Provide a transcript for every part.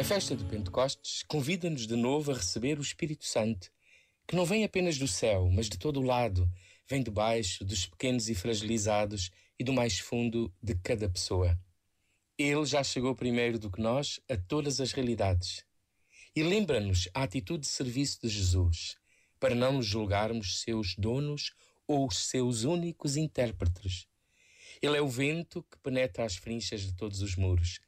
A festa de Pentecostes convida-nos de novo a receber o Espírito Santo, que não vem apenas do céu, mas de todo o lado, vem de baixo, dos pequenos e fragilizados e do mais fundo de cada pessoa. Ele já chegou primeiro do que nós a todas as realidades. E lembra-nos a atitude de serviço de Jesus, para não nos julgarmos seus donos ou os seus únicos intérpretes. Ele é o vento que penetra as frinchas de todos os muros,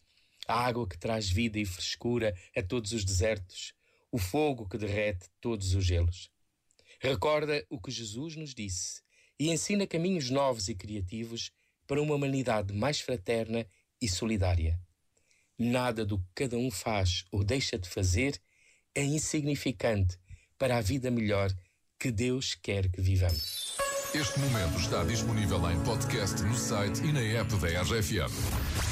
a água que traz vida e frescura a todos os desertos, o fogo que derrete todos os gelos. Recorda o que Jesus nos disse e ensina caminhos novos e criativos para uma humanidade mais fraterna e solidária. Nada do que cada um faz ou deixa de fazer é insignificante para a vida melhor que Deus quer que vivamos. Este momento está disponível em podcast no site e na app da RFM.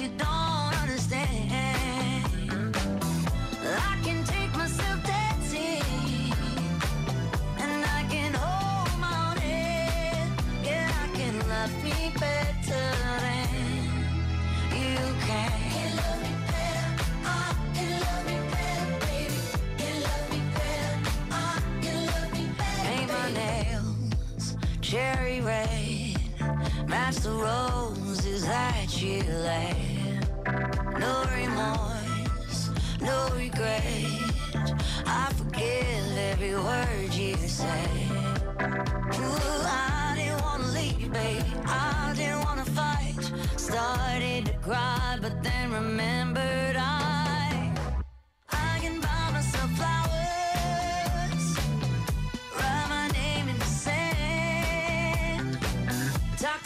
you don't understand. I can take myself dancing, and I can hold my own. Yeah, I can love me better than you can. Paint my nails cherry red, match the roses laid. No remorse, no regret. I forgive every word you say. Ooh, I didn't wanna leave, baby. I didn't wanna fight. Started to cry, but then remembered I I can buy myself flowers, write my name in the sand, talk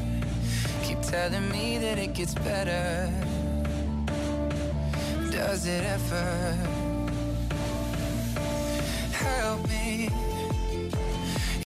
Keep telling me that it gets better. Does it ever? Help me